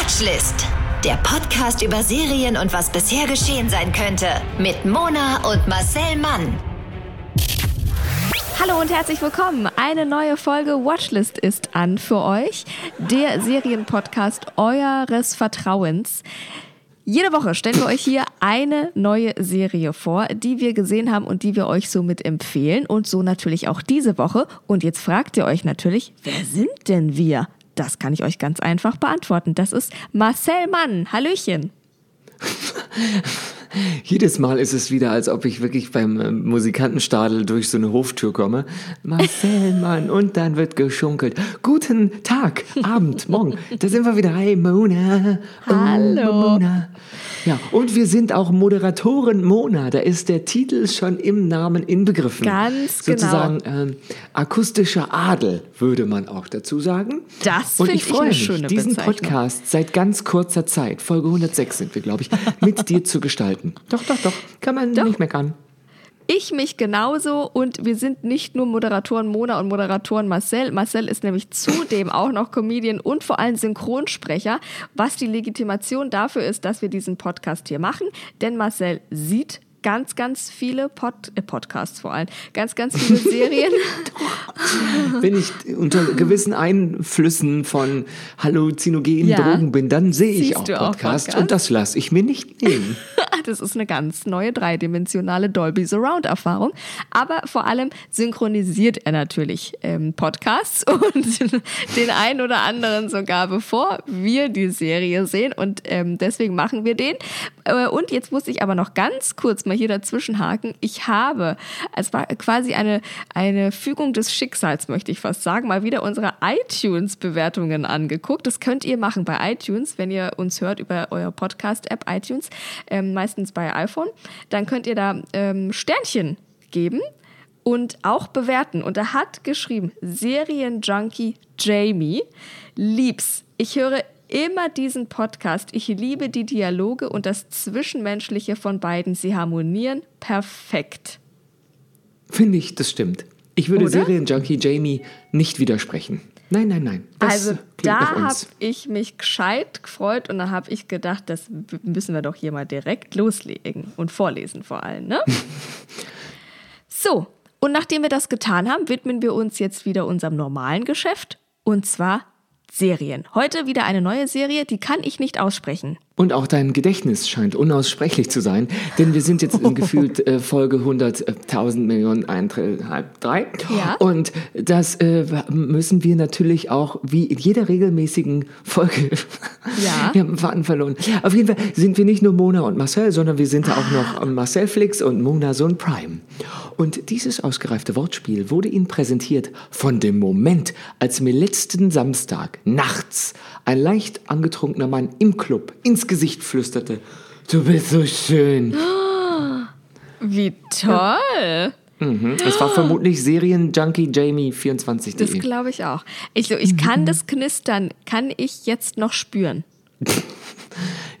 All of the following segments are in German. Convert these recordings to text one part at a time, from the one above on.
Watchlist. Der Podcast über Serien und was bisher geschehen sein könnte. Mit Mona und Marcel Mann. Hallo und herzlich willkommen. Eine neue Folge Watchlist ist an für euch. Der Serienpodcast eures Vertrauens. Jede Woche stellen wir euch hier eine neue Serie vor, die wir gesehen haben und die wir euch somit empfehlen. Und so natürlich auch diese Woche. Und jetzt fragt ihr euch natürlich, wer sind denn wir? Das kann ich euch ganz einfach beantworten. Das ist Marcel Mann. Hallöchen. Jedes Mal ist es wieder, als ob ich wirklich beim äh, Musikantenstadel durch so eine Hoftür komme. Marcel, Mann, und dann wird geschunkelt. Guten Tag, Abend, Morgen. Da sind wir wieder. Hi, Mona. Oh, Hallo. Mona. Ja, und wir sind auch Moderatorin Mona. Da ist der Titel schon im Namen inbegriffen. Ganz Sozusagen, genau. ähm, akustischer Adel, würde man auch dazu sagen. Das Und find ich ich freue mich, diesen. Podcast seit ganz kurzer Zeit, Folge 106 sind wir, glaube ich, mit dir zu gestalten. Doch, doch, doch. Kann man Doch. nicht meckern. Ich mich genauso und wir sind nicht nur Moderatoren Mona und Moderatoren Marcel. Marcel ist nämlich zudem auch noch Comedian und vor allem Synchronsprecher, was die Legitimation dafür ist, dass wir diesen Podcast hier machen. Denn Marcel sieht ganz, ganz viele Pod äh, Podcasts vor allem, ganz, ganz viele Serien. Wenn ich unter gewissen Einflüssen von halluzinogenen Ja. Drogen bin, dann sehe ich auch du auch Podcasts Podcasts? und das lasse ich mir nicht nehmen. Das ist eine ganz neue dreidimensionale Dolby Surround Erfahrung. Aber vor allem synchronisiert er natürlich ähm, Podcasts und den einen oder anderen sogar bevor wir die Serie sehen. Und ähm, deswegen machen wir den. Äh, und jetzt muss ich aber noch ganz kurz mal hier dazwischen haken. Ich habe, es war quasi eine, eine Fügung des Schicksals, möchte ich fast sagen, mal wieder unsere iTunes-Bewertungen angeguckt. Das könnt ihr machen bei iTunes, wenn ihr uns hört über eure Podcast-App iTunes, ähm, meistens bei iPhone. Dann könnt ihr da ähm, Sternchen geben und auch bewerten. Und er hat geschrieben, Serienjunkie Jamie, lieb's. Ich höre immer diesen Podcast. Ich liebe die Dialoge und das Zwischenmenschliche von beiden. Sie harmonieren perfekt. Finde ich, das stimmt. Ich würde Oder? Serienjunkie Jamie nicht widersprechen. Nein, nein, nein. Das also da habe ich mich gescheit gefreut und da habe ich gedacht, das müssen wir doch hier mal direkt loslegen und vorlesen vor allem. Ne? so, und nachdem wir das getan haben, widmen wir uns jetzt wieder unserem normalen Geschäft und zwar Serien. Heute wieder eine neue Serie, die kann ich nicht aussprechen. Und auch dein Gedächtnis scheint unaussprechlich zu sein, denn wir sind jetzt in gefühlt äh, Folge 100.000 Millionen, ein, Trill- halb, drei. Ja. Und das äh, müssen wir natürlich auch, wie in jeder regelmäßigen Folge, Ja. wir haben den Faden verloren. Auf jeden Fall sind wir nicht nur Mona und Marcel, sondern wir sind da auch noch Marcel Flix und Mona Sohn Prime. Und dieses ausgereifte Wortspiel wurde Ihnen präsentiert von dem Moment, als mir letzten Samstag nachts ein leicht angetrunkener Mann im Club ins Gesicht flüsterte, du bist so schön. Wie toll! Mhm. Es war vermutlich Serienjunkie Jamie Das 24.de. glaube ich auch. Ich, so, ich kann das Knistern, kann ich jetzt noch spüren.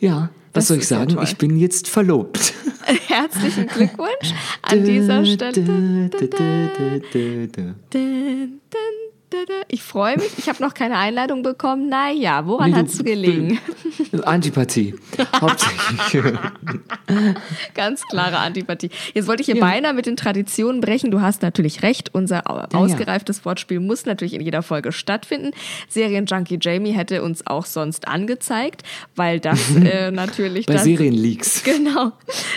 Ja, was Das soll ich ja sagen? ich bin jetzt verlobt. Herzlichen Glückwunsch an dieser Stelle. Ich freue mich. Ich habe noch keine Einladung bekommen. Naja, woran Nee, hat es gelegen? Antipathie. Hauptsächlich. Ganz klare Antipathie. Jetzt wollte ich hier beinahe mit den Traditionen brechen. Du hast natürlich recht. Unser au- ausgereiftes Wortspiel muss natürlich in jeder Folge stattfinden. Serienjunkie Jamie hätte uns auch sonst angezeigt, weil das äh, natürlich Bei das Serienleaks. Genau.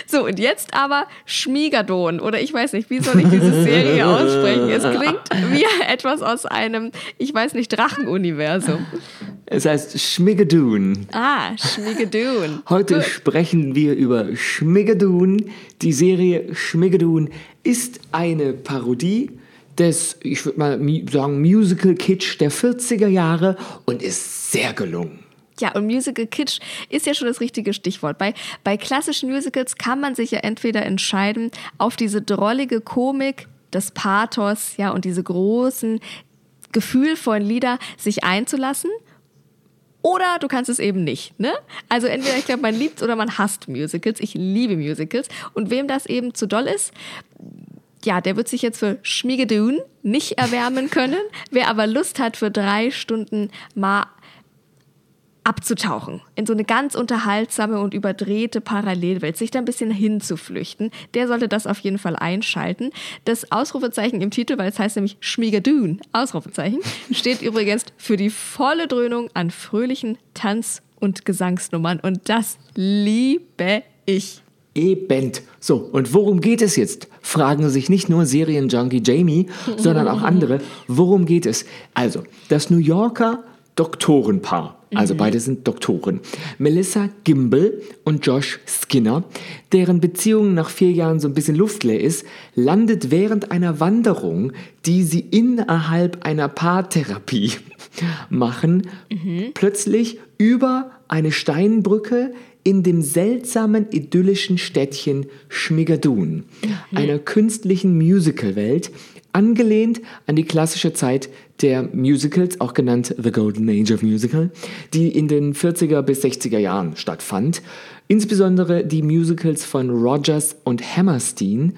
So, und jetzt aber Schmiegadon. Oder ich weiß nicht, wie soll ich diese Serie aussprechen? Es klingt wie etwas aus einem, ich weiß nicht, Drachenuniversum. Es heißt Schmiggedoon. Ah, Schmiegadon. Heute sprechen wir über Schmiggedoon. Die Serie Schmiggedoon ist eine Parodie des, ich würde mal sagen, Musical-Kitsch der 40er Jahre und ist sehr gelungen. Ja, und Musical Kitsch ist ja schon das richtige Stichwort. Bei, bei klassischen Musicals kann man sich ja entweder entscheiden, auf diese drollige Komik, das Pathos, ja, und diese großen, gefühlvollen Lieder sich einzulassen. Oder du kannst es eben nicht, ne? Also entweder, ich glaube, man liebt oder man hasst Musicals. Ich liebe Musicals. Und wem das eben zu doll ist, ja, der wird sich jetzt für Schmiegedun nicht erwärmen können. Wer aber Lust hat, für drei Stunden mal abzutauchen in so eine ganz unterhaltsame und überdrehte Parallelwelt, sich da ein bisschen hinzuflüchten, der sollte das auf jeden Fall einschalten. Das Ausrufezeichen im Titel, weil es heißt nämlich Schmiegadoon, Ausrufezeichen, steht übrigens für die volle Dröhnung an fröhlichen Tanz- und Gesangsnummern und das liebe ich. Eben. So, und worum geht es jetzt? Fragen sich nicht nur Serienjunkie Jamie, sondern auch andere. Worum geht es? Also, das New Yorker Doktorenpaar, also beide sind Doktoren, Melissa Gimbel und Josh Skinner, deren Beziehung nach vier Jahren so ein bisschen luftleer ist, landet während einer Wanderung, die sie innerhalb einer Paartherapie machen, plötzlich über eine Steinbrücke in dem seltsamen idyllischen Städtchen Schmigadoon, einer künstlichen Musicalwelt, angelehnt an die klassische Zeit der Musicals, auch genannt The Golden Age of Musical, die in den 40er bis 60er Jahren stattfand. Insbesondere die Musicals von Rogers und Hammerstein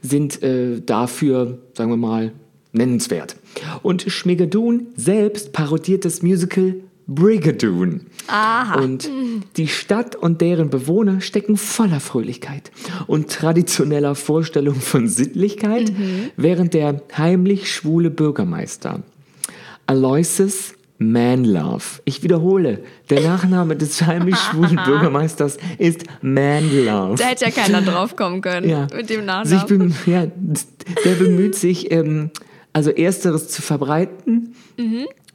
sind äh, dafür, sagen wir mal, nennenswert. Und Schmigadoon selbst parodiert das Musical Brigadoon. Aha. Und die Stadt und deren Bewohner stecken voller Fröhlichkeit und traditioneller Vorstellung von Sittlichkeit, während der heimlich schwule Bürgermeister Aloysius Manlove, ich wiederhole, der Nachname des heimlich schwulen Bürgermeisters ist Manlove. Da hätte ja keiner drauf kommen können Ja. mit dem Nachnamen. bem ja, der bemüht sich, ähm, also Ersteres zu verbreiten,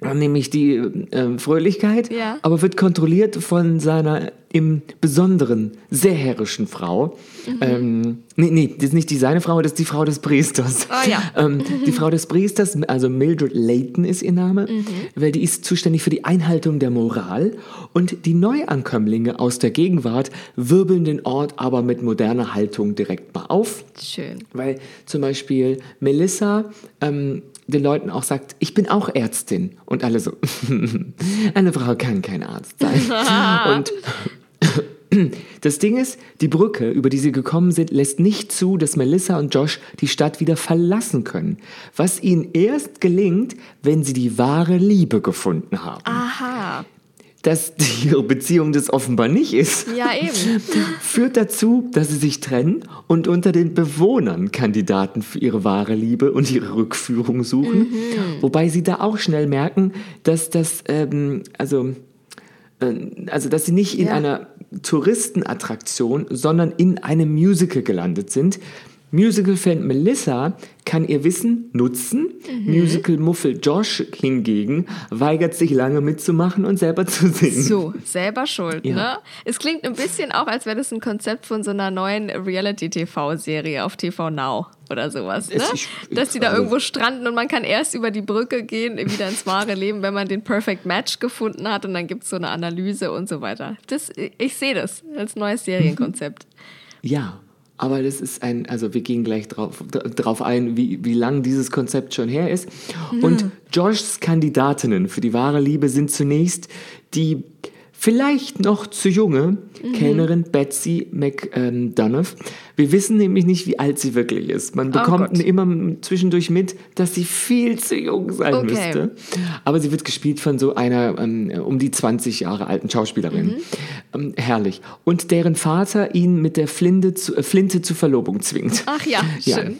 nämlich die ähm, Fröhlichkeit, Ja. aber wird kontrolliert von seiner im Besonderen sehr herrischen Frau. Ähm, nee, nee, das ist nicht die seine Frau, das ist die Frau des Priesters. Ah, ja. ähm, die Frau des Priesters, also Mildred Layton ist ihr Name, weil die ist zuständig für die Einhaltung der Moral und die Neuankömmlinge aus der Gegenwart wirbeln den Ort aber mit moderner Haltung direkt mal auf. Schön. Weil zum Beispiel Melissa ähm, den Leuten auch sagt, ich bin auch Ärztin. Und alle so, eine Frau kann kein Arzt sein. Und das Ding ist, die Brücke, über die sie gekommen sind, lässt nicht zu, dass Melissa und Josh die Stadt wieder verlassen können. Was ihnen erst gelingt, wenn sie die wahre Liebe gefunden haben. Aha. Dass ihre Beziehung das offenbar nicht ist Ja, eben. führt dazu, dass sie sich trennen und unter den Bewohnern Kandidaten für ihre wahre Liebe und ihre Rückführung suchen. Wobei sie da auch schnell merken, dass das, ähm, also, äh, also, dass sie nicht in Ja. einer Touristenattraktion, sondern in einem Musical gelandet sind. Musical-Fan Melissa kann ihr Wissen nutzen. Musical-Muffel Josh hingegen weigert sich lange mitzumachen und selber zu singen. So, selber schuld, Ja. ne? Es klingt ein bisschen auch, als wäre das ein Konzept von so einer neuen Reality-TV-Serie auf TV Now oder sowas, ne? Ich- Dass die da also- irgendwo stranden und man kann erst über die Brücke gehen, wieder ins wahre Leben, wenn man den Perfect Match gefunden hat und dann gibt es so eine Analyse und so weiter. Das, ich sehe das als neues Serienkonzept. Ja, aber das ist ein, also wir gehen gleich drauf, drauf ein, wie, wie lang dieses Konzept schon her ist. Und Joshs Kandidatinnen für die wahre Liebe sind zunächst die vielleicht noch zu junge Kellnerin Betsy McDonough. Wir wissen nämlich nicht, wie alt sie wirklich ist. Man bekommt Gott. immer zwischendurch mit, dass sie viel zu jung sein Okay. müsste. Aber sie wird gespielt von so einer ähm, um die 20 Jahre alten Schauspielerin. Ähm, herrlich. Und deren Vater ihn mit der Flinte, zu, äh, Flinte zur Verlobung zwingt. Ach ja, Ja. schön.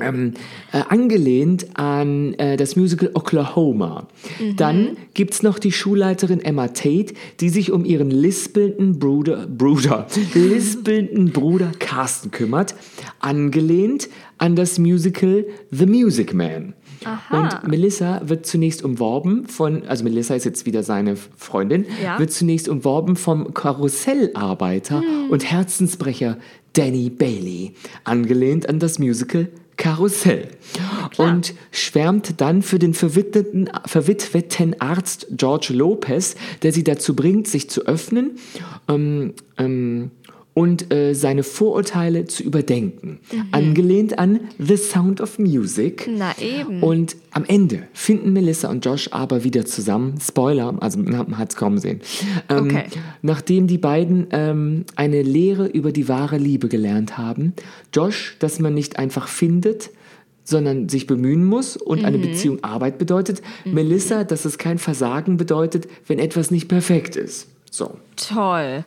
Ähm, äh, angelehnt an äh, das Musical Oklahoma. Dann gibt es noch die Schulleiterin Emma Tate, die sich um ihren lispelnden Bruder, Bruder, lispelnden Bruder Carsten kümmert, angelehnt an das Musical The Music Man. Und Melissa wird zunächst umworben von, also Melissa ist jetzt wieder seine Freundin, Ja. wird zunächst umworben vom Karussellarbeiter und Herzensbrecher Danny Bailey, angelehnt an das Musical Karussell. Und schwärmt dann für den verwitweten, verwitweten Arzt George Lopez, der sie dazu bringt, sich zu öffnen ähm, ähm, und äh, seine Vorurteile zu überdenken. Angelehnt an The Sound of Music. Na eben. Und am Ende finden Melissa und Josh aber wieder zusammen. Spoiler, also man hat es kaum sehen. Ähm, Okay. Nachdem die beiden ähm, eine Lehre über die wahre Liebe gelernt haben. Josh, dass man nicht einfach findet, sondern sich bemühen muss und eine Beziehung Arbeit bedeutet. Melissa, dass es kein Versagen bedeutet, wenn etwas nicht perfekt ist. So. Toll.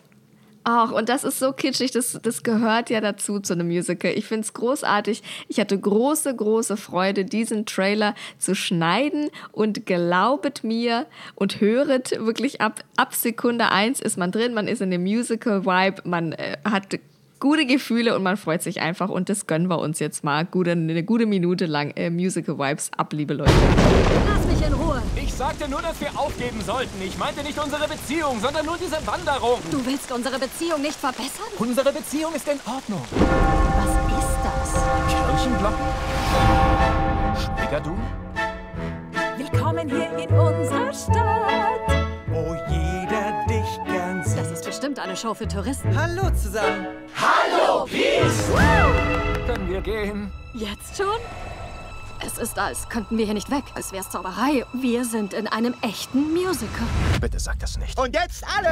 Ach, und das ist so kitschig, das, das gehört ja dazu zu einem Musical. Ich finde es großartig. Ich hatte große, große Freude, diesen Trailer zu schneiden und glaubet mir und höret wirklich ab, ab Sekunde eins ist man drin, man ist in dem Musical-Vibe, man äh, hat gute Gefühle und man freut sich einfach und das gönnen wir uns jetzt mal gute, eine gute Minute lang äh, Musical-Vibes ab, liebe Leute. Lass mich in Ruhe. Ich sagte nur, dass wir aufgeben sollten. Ich meinte nicht unsere Beziehung, sondern nur diese Wanderung. Du willst unsere Beziehung nicht verbessern? Unsere Beziehung ist in Ordnung. Was ist das? Kirchenglocken? Schwiegerdu? Willkommen hier in unserer Stadt. Wo jeder bestimmt eine Show für Touristen. Hallo zusammen. Können wir gehen? Jetzt schon? Es ist, als könnten wir hier nicht weg. Als wär's Zauberei. Wir sind in einem echten Musical. Bitte sag das nicht. Und jetzt alle.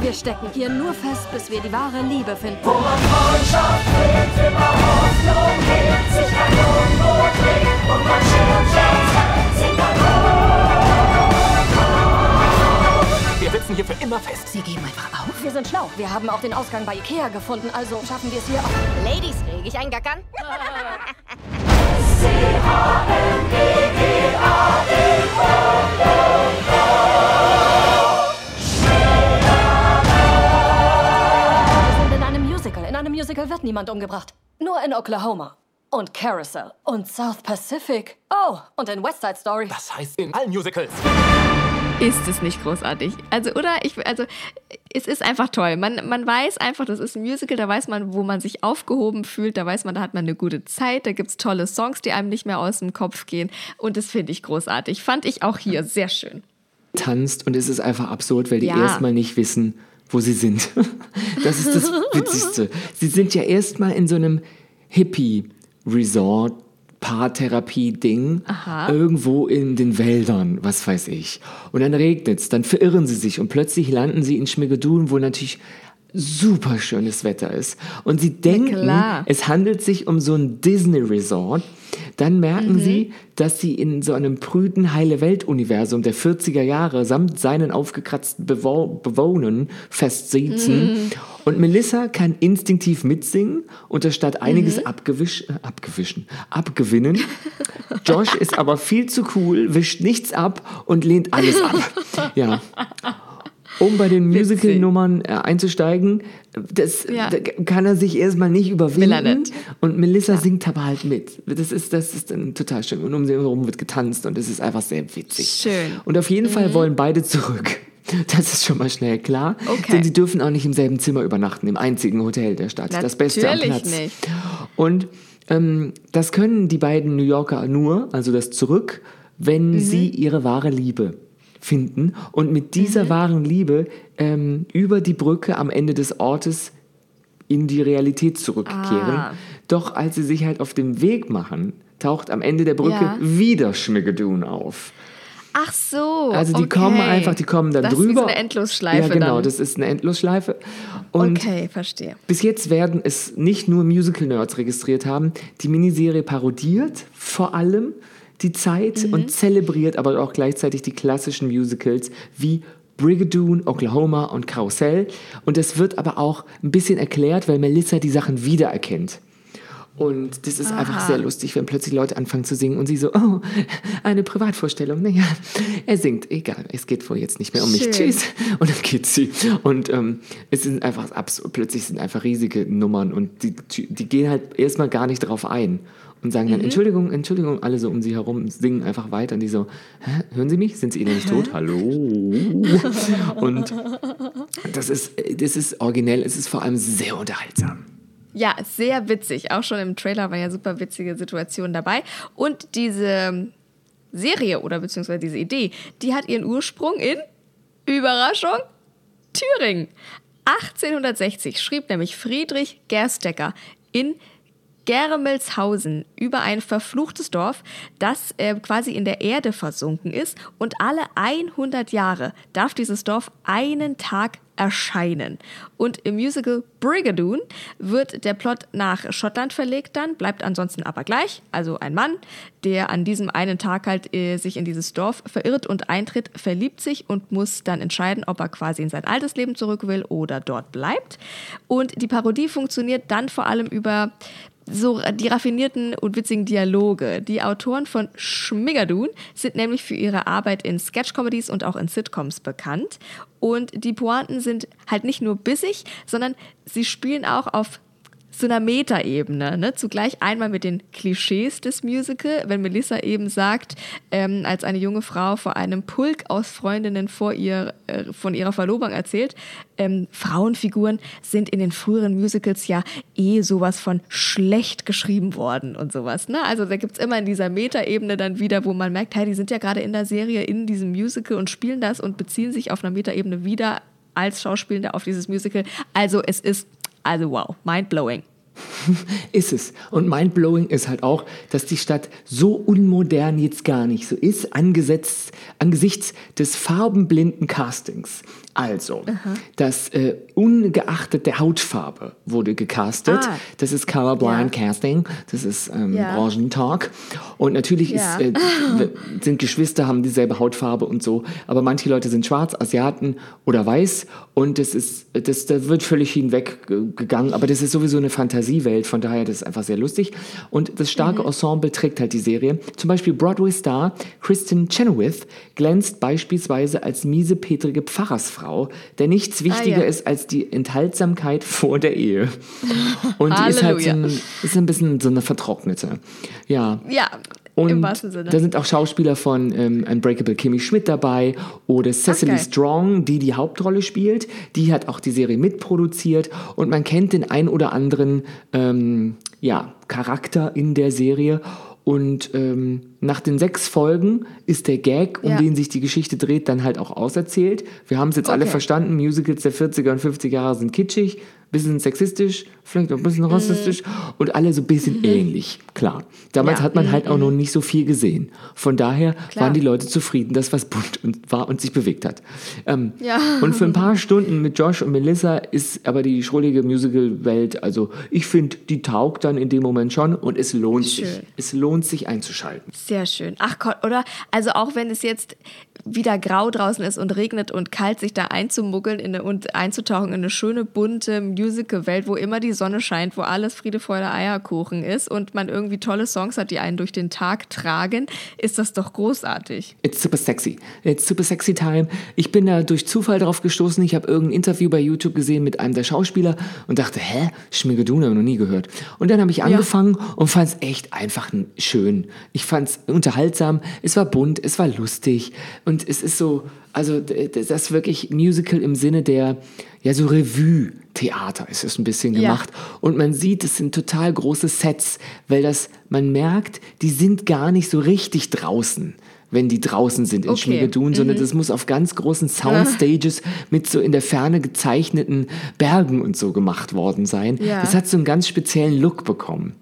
Wir stecken hier nur fest, bis wir die wahre Liebe finden. Wir schlau. Wir haben auch den Ausgang bei Ikea gefunden, also schaffen wir es hier auch. Ladies, reg ich einen Gackern? Wir sind in einem Musical. In einem Musical wird niemand umgebracht. Nur in Oklahoma. Und Carousel. Und South Pacific. Oh, und in West Side Story. Das heißt in allen Musicals. Ist es nicht großartig? Also, oder? Ich, also, es ist einfach toll. Man, man weiß einfach, das ist ein Musical, da weiß man, wo man sich aufgehoben fühlt, da weiß man, da hat man eine gute Zeit, da gibt es tolle Songs, die einem nicht mehr aus dem Kopf gehen. Und das finde ich großartig. Fand ich auch hier sehr schön. Tanzt und es ist einfach absurd, weil die Ja. erstmal nicht wissen, wo sie sind. Das ist das Witzigste. Sie sind ja erstmal in so einem Hippie-Resort. Paartherapie-Ding irgendwo in den Wäldern, was weiß ich. Und dann regnet's, dann verirren sie sich und plötzlich landen sie in Schmigedun, wo natürlich super schönes Wetter ist. Und sie denken, klar. es handelt sich um so ein Disney-Resort. Dann merken Mhm. sie, dass sie in so einem prüden Heile-Welt-Universum der 40er Jahre samt seinen aufgekratzten Bewo Bewohnern festsitzen. Mhm. Und Melissa kann instinktiv mitsingen und statt Mhm. einiges abgewisch, äh, abgewischen, abgewinnen. Josh ist aber viel zu cool, wischt nichts ab und lehnt alles ab. Ja. Um bei den Musical-Nummern äh, einzusteigen, das, Ja. da kann er sich erstmal nicht er überwinden. Und Melissa singt aber halt mit. Das ist, das ist dann total schön. Und um sie herum wird getanzt und es ist einfach sehr witzig. Schön. Mhm. Und auf jeden Fall wollen beide zurück. Das ist schon mal schnell klar. Okay. Denn sie dürfen auch nicht im selben Zimmer übernachten, im einzigen Hotel der Stadt. das Beste am Natürlich Platz. nicht. Und ähm, das können die beiden New Yorker nur, also das Zurück, wenn Mhm. sie ihre wahre Liebe finden und mit dieser Mhm. wahren Liebe ähm, über die Brücke am Ende des Ortes in die Realität zurückkehren. Ah. Doch als sie sich halt auf den Weg machen, taucht am Ende der Brücke Ja. wieder Schmiggedun auf. Ach so. Also die okay. kommen einfach, die kommen dann das drüber. Ist wie so eine Endlosschleife Ja, genau, dann. das ist eine Endlosschleife. Und okay, verstehe. bis jetzt werden es nicht nur Musical-Nerds registriert haben. Die Miniserie parodiert vor allem die Zeit Mhm. und zelebriert aber auch gleichzeitig die klassischen Musicals wie Brigadoon, Oklahoma und Karussell. Und das wird aber auch ein bisschen erklärt, weil Melissa die Sachen wiedererkennt. Und das ist einfach sehr lustig, wenn plötzlich Leute anfangen zu singen und sie so, oh, eine Privatvorstellung. Naja, er singt, egal, es geht wohl jetzt nicht mehr um mich. Schön. Tschüss. Und dann geht sie. Und ähm, es sind einfach absurd, plötzlich sind einfach riesige Nummern und die, die gehen halt erstmal gar nicht drauf ein und sagen dann, Entschuldigung, Entschuldigung, alle so um sie herum singen einfach weiter und die so, Hä, hören Sie mich? Sind Sie Ihnen nicht tot? Hallo? Und das ist, das ist originell, es ist vor allem sehr unterhaltsam. Ja, sehr witzig. Auch schon im Trailer war ja super witzige Situationen dabei. Und diese Serie oder beziehungsweise diese Idee, die hat ihren Ursprung in, Überraschung, Thüringen. 1860 schrieb nämlich Friedrich Gerstecker in Germelshausen über ein verfluchtes Dorf, das äh, quasi in der Erde versunken ist und alle 100 Jahre darf dieses Dorf einen Tag erscheinen. Und im Musical Brigadoon wird der Plot nach Schottland verlegt dann, bleibt ansonsten aber gleich. Also ein Mann, der an diesem einen Tag halt äh, sich in dieses Dorf verirrt und eintritt, verliebt sich und muss dann entscheiden, ob er quasi in sein altes Leben zurück will oder dort bleibt. Und die Parodie funktioniert dann vor allem über so die raffinierten und witzigen Dialoge. Die Autoren von Schmigadoon sind nämlich für ihre Arbeit in Sketch-Comedies und auch in Sitcoms bekannt. Und die Pointen sind halt nicht nur bissig, sondern sie spielen auch auf so einer Metaebene, ne? zugleich einmal mit den Klischees des Musical, wenn Melissa eben sagt, ähm, als eine junge Frau vor einem Pulk aus Freundinnen vor ihr, äh, von ihrer Verlobung erzählt, ähm, Frauenfiguren sind in den früheren Musicals ja eh sowas von schlecht geschrieben worden und sowas. Ne? Also da gibt's immer in dieser Metaebene dann wieder, wo man merkt, hey, die sind ja gerade in der Serie, in diesem Musical und spielen das und beziehen sich auf einer Metaebene wieder als Schauspielende auf dieses Musical. Also es ist also wow, mind-blowing. ist es. Und mindblowing ist halt auch, dass die Stadt so unmodern jetzt gar nicht so ist, angesetzt, angesichts des farbenblinden Castings. Also, das äh, ungeachtet der Hautfarbe wurde gecastet. Ah. Das ist Colorblind Ja. Casting, das ist ähm, Ja. Branchentalk. Und natürlich Ja. ist, äh, sind Geschwister, haben dieselbe Hautfarbe und so. Aber manche Leute sind schwarz, Asiaten oder weiß. Und das ist, das, da wird völlig hinweggegangen. Aber das ist sowieso eine Fantasiewelt. Von daher, das ist einfach sehr lustig. Und das starke Ensemble trägt halt die Serie. Zum Beispiel Broadway-Star Kristen Chenoweth glänzt beispielsweise als miesepetrige Pfarrersfrau, der nichts wichtiger ja. ist als die Enthaltsamkeit vor der Ehe. Und die ist halt so ein, ist ein bisschen so eine vertrocknete. Ja. Ja, Und im wahrsten Sinne. da sind auch Schauspieler von ähm, Unbreakable Kimmy Schmidt dabei oder Cecily geil. Strong, die die Hauptrolle spielt. Die hat auch die Serie mitproduziert und man kennt den ein oder anderen ähm, ja, Charakter in der Serie. Und ähm, nach den sechs Folgen ist der Gag, um Ja. den sich die Geschichte dreht, dann halt auch auserzählt. Wir haben es jetzt alle Okay. verstanden, Musicals der 40er und 50er Jahre sind kitschig, bisschen sexistisch, vielleicht auch ein bisschen rassistisch und alle so ein bisschen ähnlich, klar. Damals Ja. hat man halt auch noch nicht so viel gesehen. Von daher Klar. waren die Leute zufrieden, dass was bunt und war und sich bewegt hat. Ähm, Ja. Und für ein paar Stunden mit Josh und Melissa ist aber die schrullige Musical-Welt, also ich finde, die taugt dann in dem Moment schon und es lohnt sich. Schön. Es lohnt sich einzuschalten. Sehr schön. Ach Gott, oder? Also auch wenn es jetzt wieder grau draußen ist und regnet und kalt, sich da einzumuggeln in eine, und einzutauchen in eine schöne, bunte Musical-Welt, wo immer die Sonne scheint, wo alles Friede, Freude, Eierkuchen ist und man irgendwie tolle Songs hat, die einen durch den Tag tragen, ist das doch großartig. It's super sexy. It's super sexy time. Ich bin da durch Zufall drauf gestoßen. Ich habe irgendein Interview bei YouTube gesehen mit einem der Schauspieler und dachte, hä, ich noch nie gehört. Und dann habe ich angefangen und fand es echt einfach schön. Ich fand es unterhaltsam. Es war bunt, es war lustig und es ist so, also das ist wirklich Musical im Sinne der, ja so Revue-Theater ist es ein bisschen Ja. gemacht. Und man sieht, es sind total große Sets, weil das, man merkt, die sind gar nicht so richtig draußen, wenn die draußen sind in Okay. Schmiegedun, sondern das muss auf ganz großen Soundstages mit so in der Ferne gezeichneten Bergen und so gemacht worden sein. Ja. Das hat so einen ganz speziellen Look bekommen.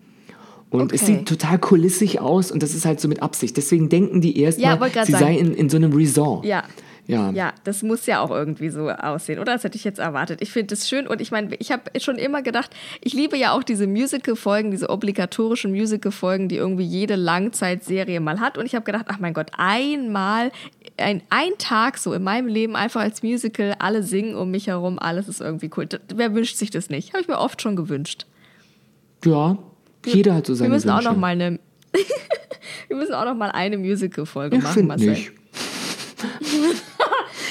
Und es Okay. sieht total kulissig aus und das ist halt so mit Absicht. Deswegen denken die Ja, erstmal, wollt grad sie sagen. sei in, in so einem Resort. Ja. Ja. Ja, das muss ja auch irgendwie so aussehen, oder? Das hätte ich jetzt erwartet. Ich finde das schön und ich meine, ich habe schon immer gedacht, ich liebe ja auch diese Musical-Folgen, diese obligatorischen Musical-Folgen, die irgendwie jede Langzeitserie mal hat. Und ich habe gedacht, ach mein Gott, einmal, ein, ein Tag so in meinem Leben einfach als Musical, alle singen um mich herum, alles ist irgendwie cool. Wer wünscht sich das nicht? Habe ich mir oft schon gewünscht. Ja, jeder hat so seine Wir müssen auch Wünsche. noch mal eine, wir müssen auch noch mal eine Musical-Folge machen, Marcel. nicht.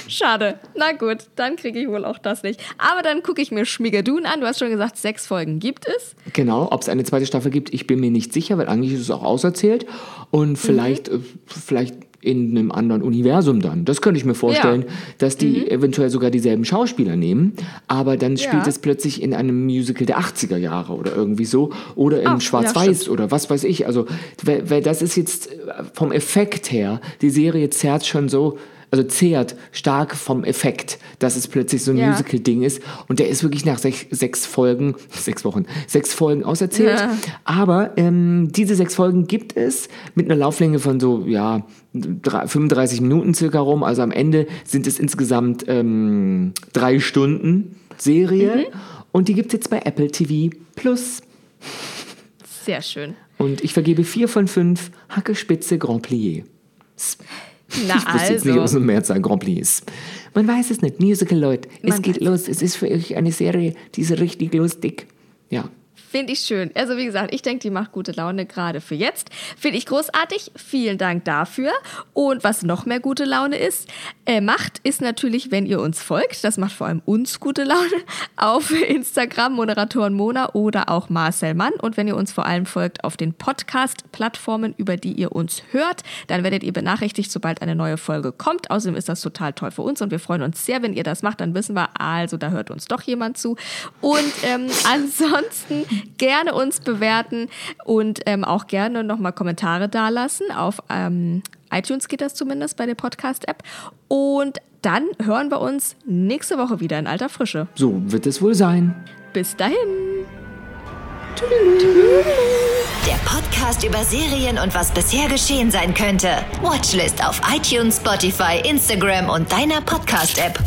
Schade. Na gut, dann kriege ich wohl auch das nicht. Aber dann gucke ich mir Schmigadoon an. Du hast schon gesagt, sechs Folgen gibt es. Genau, ob es eine zweite Staffel gibt, ich bin mir nicht sicher, weil eigentlich ist es auch auserzählt. Und vielleicht, Mhm. vielleicht in einem anderen Universum dann. Das könnte ich mir vorstellen, Ja. Mhm. dass die eventuell sogar dieselben Schauspieler nehmen, aber dann spielt Ja. es plötzlich in einem Musical der 80er Jahre oder irgendwie so oder in ja, Schwarz-Weiß stimmt. oder was weiß ich. Also, weil, weil das ist jetzt äh, vom Effekt her, die Serie zerrt schon so, also zehrt stark vom Effekt, dass es plötzlich so ein Ja. Musical-Ding ist. Und der ist wirklich nach sech, sechs Folgen, sechs Wochen, sechs Folgen auserzählt. Ja. Aber ähm, diese sechs Folgen gibt es mit einer Lauflänge von so, ja, drei- 35 Minuten circa rum. Also am Ende sind es insgesamt ähm, drei Stunden Serie. Und die gibt es jetzt bei Apple TV Plus. Sehr schön. Und ich vergebe vier von fünf Hackespitze Grand Plié. Na Ich wüsste jetzt nicht, was also. ein Mehrzahl Grand Pliés. Man weiß es nicht. Musical, Leute. Es Man geht weiß los. Es ist für euch eine Serie, die ist richtig lustig. Ja. Finde ich schön. Also wie gesagt, ich denke, die macht gute Laune gerade für jetzt. Finde ich großartig. Vielen Dank dafür. Und was noch mehr gute Laune ist, äh, macht, ist natürlich, wenn ihr uns folgt. Das macht vor allem uns gute Laune auf Instagram, Moderatoren Mona oder auch Marcel Mann. Und wenn ihr uns vor allem folgt auf den Podcast-Plattformen, über die ihr uns hört, dann werdet ihr benachrichtigt, sobald eine neue Folge kommt. Außerdem ist das total toll für uns und wir freuen uns sehr, wenn ihr das macht. Dann wissen wir, also da hört uns doch jemand zu. Und ähm, ansonsten gerne uns bewerten und ähm, auch gerne nochmal Kommentare dalassen. Auf ähm, iTunes geht das zumindest bei der Podcast-App. Und dann hören wir uns nächste Woche wieder in alter Frische. So wird es wohl sein. Bis dahin. Der Podcast über Serien und was bisher geschehen sein könnte. Watchlist auf iTunes, Spotify, Instagram und deiner Podcast-App.